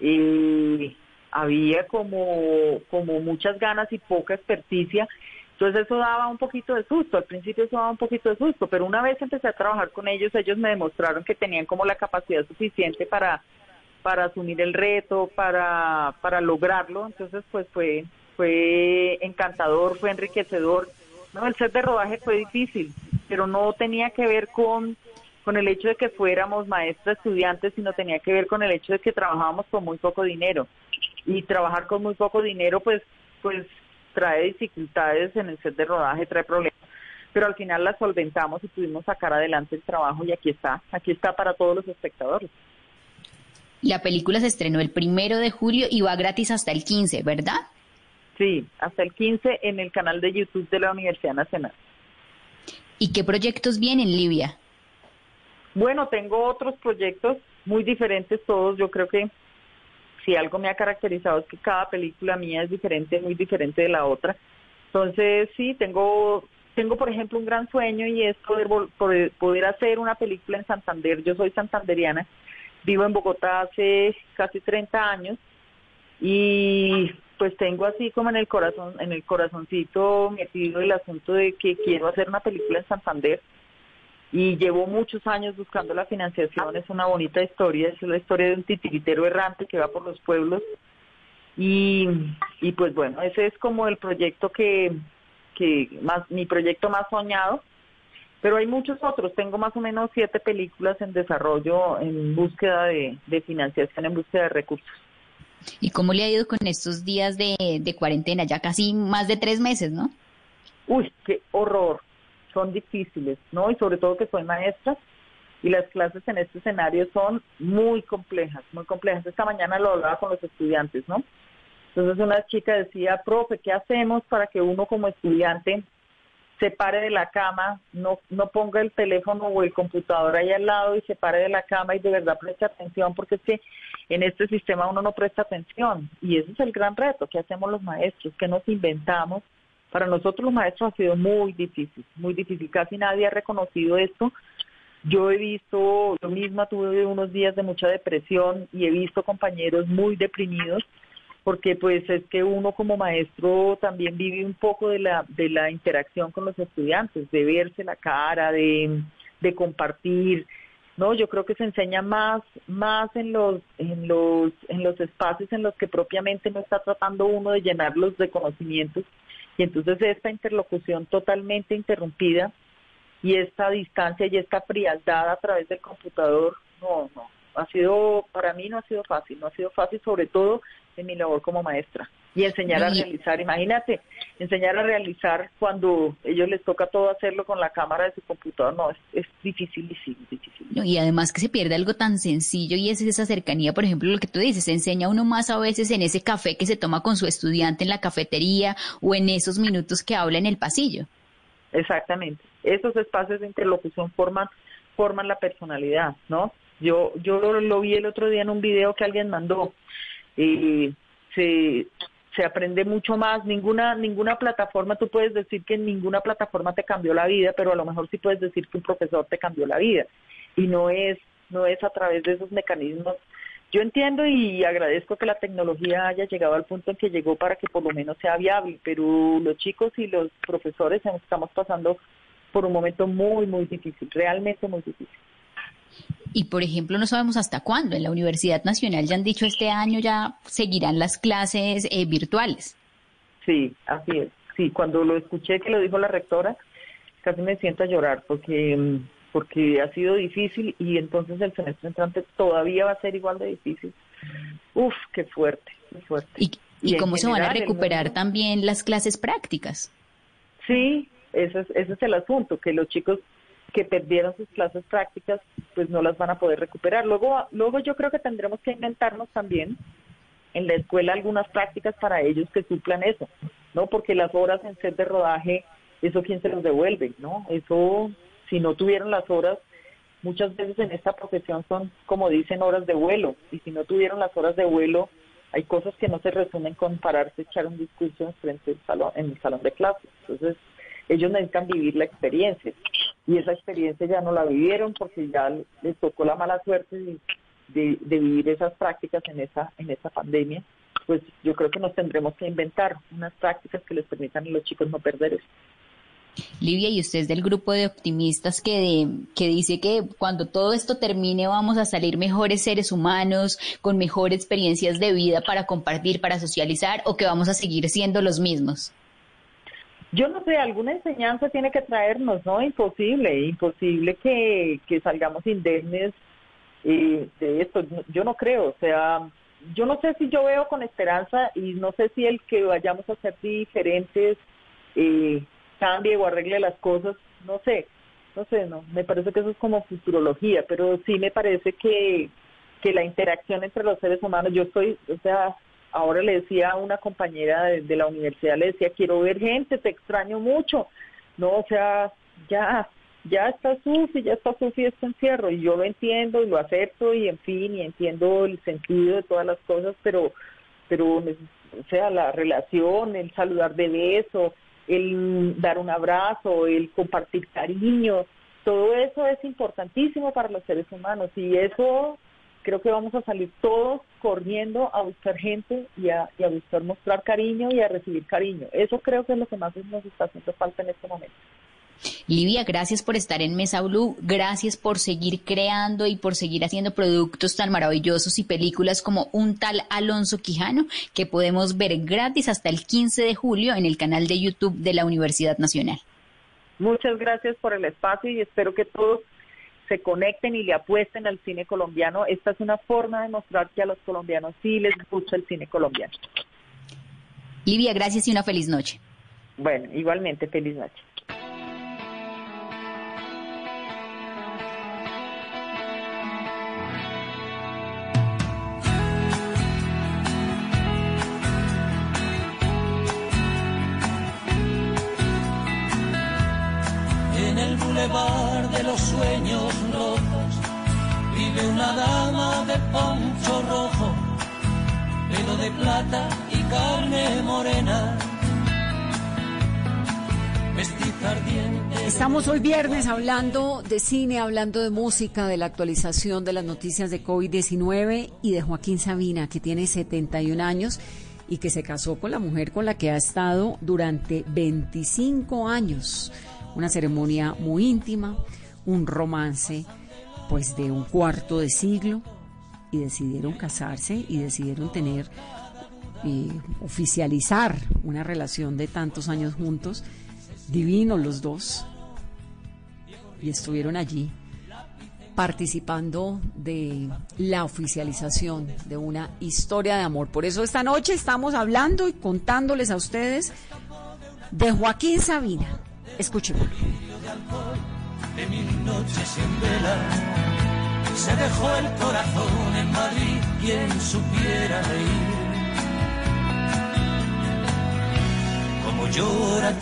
S21: eh, había como, como muchas ganas y poca experticia, entonces eso daba un poquito de susto, al principio eso daba un poquito de susto, pero una vez empecé a trabajar con ellos, ellos me demostraron que tenían como la capacidad suficiente para para asumir el reto, para, para lograrlo, entonces pues fue fue encantador, fue enriquecedor. No, el set de rodaje fue difícil, pero no tenía que ver con, con el hecho de que fuéramos maestras estudiantes, sino tenía que ver con el hecho de que trabajábamos con muy poco dinero. Y trabajar con muy poco dinero, pues, pues trae dificultades en el set de rodaje, trae problemas. pero al final la solventamos y pudimos sacar adelante el trabajo y aquí está, aquí está para todos los espectadores.
S3: La película se estrenó el primero de julio y va gratis hasta el 15, ¿verdad?
S21: Sí, hasta el 15 en el canal de YouTube de la Universidad Nacional.
S3: ¿Y qué proyectos vienen, Livia?
S21: Bueno, tengo otros proyectos muy diferentes todos. Yo creo que si algo me ha caracterizado es que cada película mía es diferente, muy diferente de la otra. Entonces, sí, tengo, tengo por ejemplo un gran sueño y es poder, poder, poder hacer una película en Santander. Yo soy santanderiana, vivo en Bogotá hace casi 30 años y pues tengo así como en el corazón, en el corazoncito metido el asunto de que quiero hacer una película en Santander y llevo muchos años buscando la financiación. Es una bonita historia, es la historia de un titiritero errante que va por los pueblos. Y, y pues bueno, ese es como el proyecto que, que más, mi proyecto más soñado. Pero hay muchos otros, tengo más o menos siete películas en desarrollo en búsqueda de, de financiación, en búsqueda de recursos.
S3: ¿Y cómo le ha ido con estos días de, de cuarentena? Ya casi más de tres meses, ¿no?
S21: Uy, qué horror son difíciles, ¿no? Y sobre todo que soy maestra y las clases en este escenario son muy complejas, muy complejas. Esta mañana lo hablaba con los estudiantes, ¿no? Entonces una chica decía, profe, ¿qué hacemos para que uno como estudiante se pare de la cama, no, no ponga el teléfono o el computador ahí al lado y se pare de la cama y de verdad preste atención, porque es que en este sistema uno no presta atención. Y ese es el gran reto, ¿qué hacemos los maestros? ¿Qué nos inventamos para nosotros los maestros ha sido muy difícil, muy difícil. Casi nadie ha reconocido esto. Yo he visto, yo misma tuve unos días de mucha depresión y he visto compañeros muy deprimidos porque pues es que uno como maestro también vive un poco de la de la interacción con los estudiantes, de verse la cara, de, de compartir, no, yo creo que se enseña más más en los en los en los espacios en los que propiamente no está tratando uno de llenarlos de conocimientos, y entonces esta interlocución totalmente interrumpida y esta distancia y esta frialdad a través del computador, no, no, ha sido, para mí no ha sido fácil, no ha sido fácil sobre todo en mi labor como maestra. Y enseñar a realizar, imagínate, enseñar a realizar cuando ellos les toca todo hacerlo con la cámara de su computador, no, es, es difícil, difícil.
S3: y además que se pierde algo tan sencillo y es esa cercanía, por ejemplo, lo que tú dices, se enseña uno más a veces en ese café que se toma con su estudiante en la cafetería o en esos minutos que habla en el pasillo.
S21: Exactamente, esos espacios de interlocución forman, forman la personalidad, ¿no? Yo, yo lo, lo vi el otro día en un video que alguien mandó. y se, se aprende mucho más. Ninguna, ninguna plataforma, tú puedes decir que ninguna plataforma te cambió la vida, pero a lo mejor sí puedes decir que un profesor te cambió la vida. Y no es, no es a través de esos mecanismos. Yo entiendo y agradezco que la tecnología haya llegado al punto en que llegó para que por lo menos sea viable, pero los chicos y los profesores estamos pasando por un momento muy, muy difícil, realmente muy difícil.
S3: Y por ejemplo, no sabemos hasta cuándo. En la Universidad Nacional ya han dicho este año ya seguirán las clases eh, virtuales.
S21: Sí, así es. Sí, cuando lo escuché que lo dijo la rectora, casi me siento a llorar porque mm, porque ha sido difícil y entonces el semestre entrante todavía va a ser igual de difícil. Uf, qué fuerte, qué fuerte.
S3: ¿Y, y, cómo se van a recuperar también las clases prácticas?
S21: Sí, ese es, ese es el asunto, que los chicos que perdieron sus clases prácticas, pues no las van a poder recuperar. Luego, luego yo creo que tendremos que inventarnos también en la escuela algunas prácticas para ellos que suplan eso, ¿no? Porque las horas en set de rodaje, eso quién se los devuelve, ¿no? Eso, si no tuvieron las horas, muchas veces en esta profesión son, como dicen, horas de vuelo, y si no tuvieron las horas de vuelo, hay cosas que no se resumen con pararse, echar un discurso en frente del salón, en el salón de clases. Entonces, ellos necesitan vivir la experiencia y esa experiencia ya no la vivieron porque ya les tocó la mala suerte de, vivir esas prácticas en esa en esa pandemia pues yo creo que nos tendremos que inventar unas prácticas que les permitan a los chicos no perder eso.
S3: Livia, y usted es del grupo de optimistas que, que dice que cuando todo esto termine vamos a salir mejores seres humanos, con mejores experiencias de vida para compartir, para socializar, o que vamos a seguir siendo los mismos
S21: yo no sé, alguna enseñanza tiene que traernos, ¿no? Imposible, imposible que, que salgamos indemnes eh, de esto. Yo no creo, o sea, yo no sé si yo veo con esperanza y no sé si el que vayamos a ser diferentes eh, cambie o arregle las cosas, no sé, no sé, no, me parece que eso es como futurología, pero sí me parece que, que la interacción entre los seres humanos, yo estoy, o sea, ahora le decía a una compañera de, la universidad, le decía, quiero ver gente, te extraño mucho, no, o sea, ya, ya está Susi, ya está Susi este encierro, y yo lo entiendo y lo acepto, y en fin, y entiendo el sentido de todas las cosas, pero, pero, o sea, la relación, el saludar de beso, el dar un abrazo, el compartir cariño, todo eso es importantísimo para los seres humanos y eso creo que vamos a salir todos corriendo a buscar gente y a, y a buscar mostrar cariño y a recibir cariño. Eso creo que es lo que más nos está haciendo falta en este momento.
S3: Livia, gracias por estar en Mesa Blue, gracias por seguir creando y por seguir haciendo productos tan maravillosos y películas como un tal Alonso Quijano que podemos ver gratis hasta el 15 de julio en el canal de YouTube de la Universidad Nacional.
S21: Muchas gracias por el espacio y espero que todos se conecten y le apuesten al cine colombiano. Esta es una forma de mostrar que a los colombianos sí les gusta el cine colombiano.
S3: Livia, gracias y una feliz noche.
S21: Bueno, igualmente, feliz noche.
S1: Plata y carne morena.
S2: Estamos hoy viernes hablando de cine, hablando de música, de la actualización de las noticias de COVID-19 y de Joaquín Sabina, que tiene 71 años y que se casó con la mujer con la que ha estado durante 25 años una ceremonia muy íntima, un romance pues de un cuarto de siglo y decidieron casarse y decidieron tener oficializar una relación de tantos años juntos, divinos los dos, y estuvieron allí participando de la oficialización de una historia de amor. Por eso esta noche estamos hablando y contándoles a ustedes de Joaquín Sabina, Escuchen.
S1: De mil noches en vela, se dejó el corazón en Madrid, quien supiera reír. Llora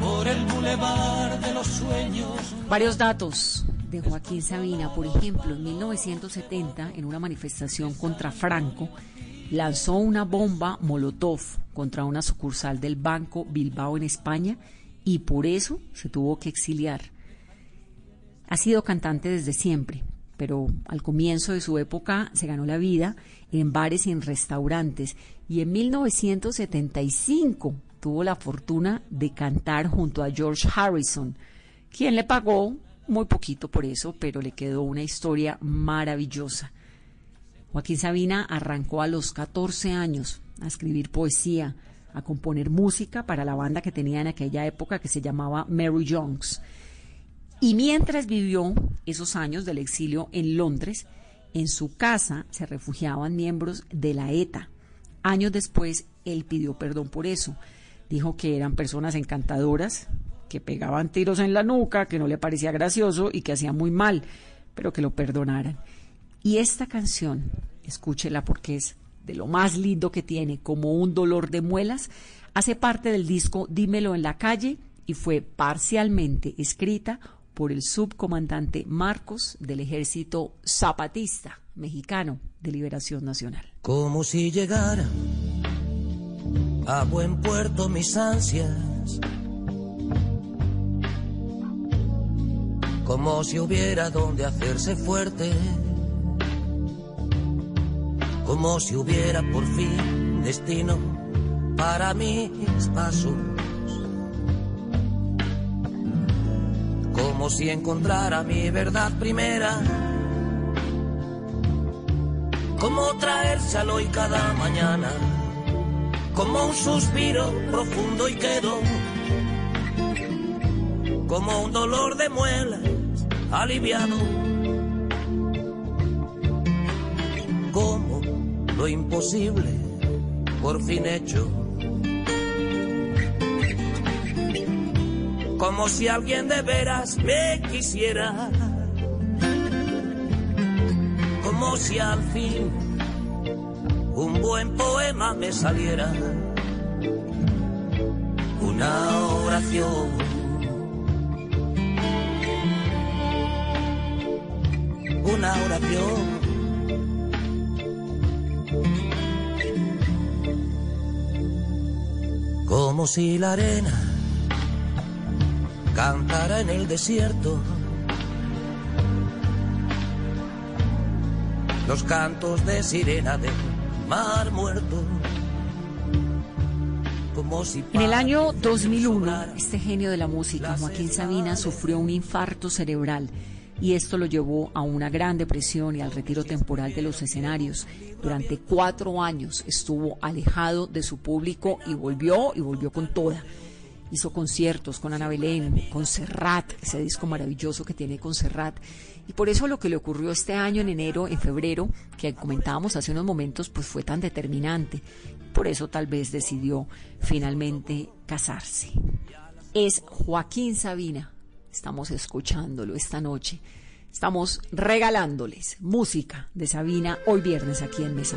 S1: por el bulevar de los sueños.
S2: Varios datos de Joaquín Sabina, por ejemplo, en 1970, en una manifestación contra Franco, lanzó una bomba Molotov contra una sucursal del Banco Bilbao en España y por eso se tuvo que exiliar. Ha sido cantante desde siempre, pero al comienzo de su época se ganó la vida en bares y en restaurantes y en 1975 tuvo la fortuna de cantar junto a George Harrison, quien le pagó muy poquito por eso, pero le quedó una historia maravillosa. Joaquín Sabina arrancó a los 14 años a escribir poesía, a componer música para la banda que tenía en aquella época que se llamaba Mary Jones. Y mientras vivió esos años del exilio en Londres, en su casa se refugiaban miembros de la ETA. Años después, él pidió perdón por eso. Dijo que eran personas encantadoras, que pegaban tiros en la nuca, que no le parecía gracioso y que hacían muy mal, pero que lo perdonaran. Y esta canción, escúchela porque es de lo más lindo que tiene, como un dolor de muelas, hace parte del disco Dímelo en la calle y fue parcialmente escrita por el subcomandante Marcos del Ejército Zapatista Mexicano de Liberación Nacional.
S1: Como si llegara a buen puerto mis ansias, como si hubiera donde hacerse fuerte como si hubiera por fin destino para mis pasos. Como si encontrara mi verdad primera. Como traérselo hoy cada mañana. Como un suspiro profundo y quedo. Como un dolor de muelas aliviado. Como lo imposible por fin hecho. Como si alguien de veras me quisiera. Como si al fin un buen poema me saliera. Una oración. Una oración como si la arena cantara en el desierto. Los cantos de sirena del mar muerto. Si
S2: En el año 2001, este genio de la música, Joaquín Sabina, sufrió un infarto cerebral y esto lo llevó a una gran depresión y al retiro temporal de los escenarios. Durante cuatro años estuvo alejado de su público y volvió y volvió con toda. Hizo conciertos con Ana Belén, con Serrat, ese disco maravilloso que tiene con Serrat. Y por eso lo que le ocurrió este año en enero, en febrero, que comentábamos hace unos momentos, pues fue tan determinante. Por eso tal vez decidió finalmente casarse. Es Joaquín Sabina. Estamos escuchándolo esta noche. Estamos regalándoles música de Sabina hoy viernes aquí en Mesa.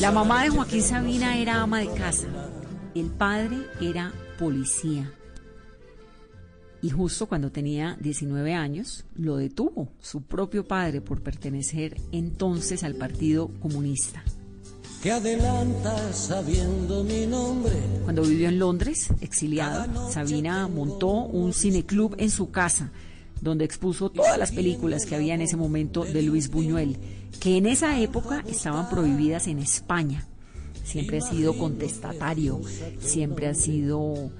S2: La mamá de Joaquín Sabina era ama de casa, el padre era policía. Y justo cuando tenía 19 años, lo detuvo su propio padre por pertenecer entonces al Partido Comunista
S1: que adelanta sabiendo mi nombre.
S2: Cuando vivió en Londres, exiliado, Sabina montó un cineclub en su casa, donde expuso todas las películas que había en ese momento de Luis Buñuel, que en esa época estaban prohibidas en España. Siempre ha sido contestatario, siempre ha sido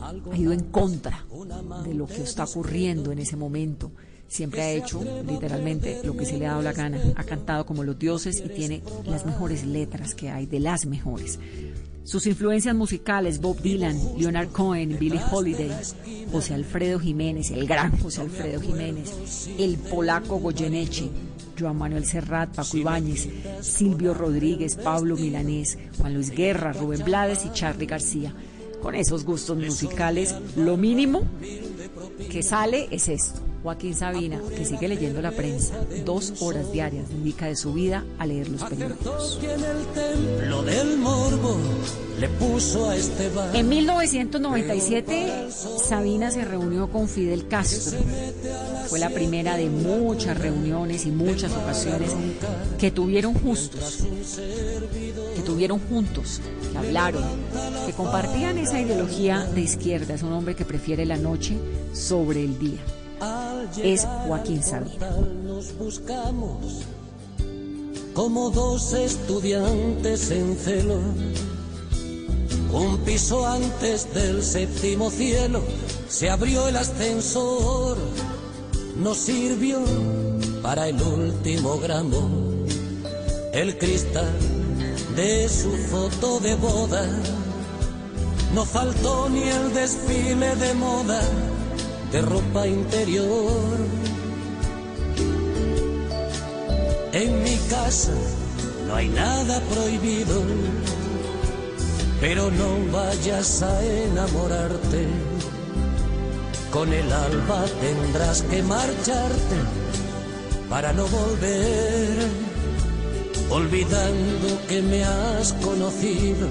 S2: ha ido en contra de lo que está ocurriendo en ese momento siempre ha hecho literalmente lo que se le ha dado la gana. Ha cantado como los dioses y tiene las mejores letras que hay, de las mejores. Sus influencias musicales, Bob Dylan, Leonard Cohen, Billie Holiday, José Alfredo Jiménez, el gran José Alfredo Jiménez, el polaco Goyeneche, Joan Manuel Serrat, Paco Ibáñez, Silvio Rodríguez, Pablo Milanés, Juan Luis Guerra, Rubén Blades y Charlie García. Con esos gustos musicales, lo mínimo que sale es esto. Joaquín Sabina, que sigue leyendo la prensa, dos horas diarias dedica de su vida a leer los periódicos. En 1997, Sabina se reunió con Fidel Castro. Fue la primera de muchas reuniones y muchas ocasiones que tuvieron justos, que tuvieron juntos, que hablaron, que compartían esa ideología de izquierda. Es un hombre que prefiere la noche sobre el día es Joaquín Sabina.
S1: Nos buscamos como dos estudiantes en celo. Un piso antes del séptimo cielo se abrió el ascensor. Nos sirvió para el último gramo el cristal de su foto de boda. No faltó ni el desfile de moda de ropa interior. En mi casa no hay nada prohibido, pero no vayas a enamorarte. Con el alba tendrás que marcharte para no volver, olvidando que me has conocido,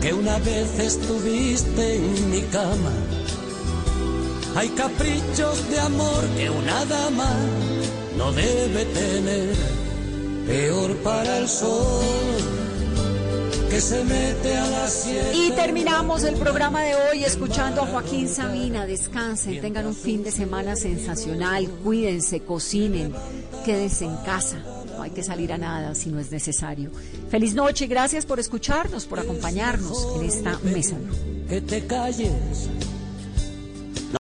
S1: que una vez estuviste en mi cama hay caprichos de amor que una dama no debe tener. Peor para el sol que se mete a siete.
S2: Y terminamos el programa de hoy escuchando a Joaquín Sabina. Descansen, tengan un fin de semana sensacional, cuídense, cocinen, quédense en casa. No hay que salir a nada si no es necesario. Feliz noche, gracias por escucharnos, por acompañarnos en esta mesa.
S1: Que te calles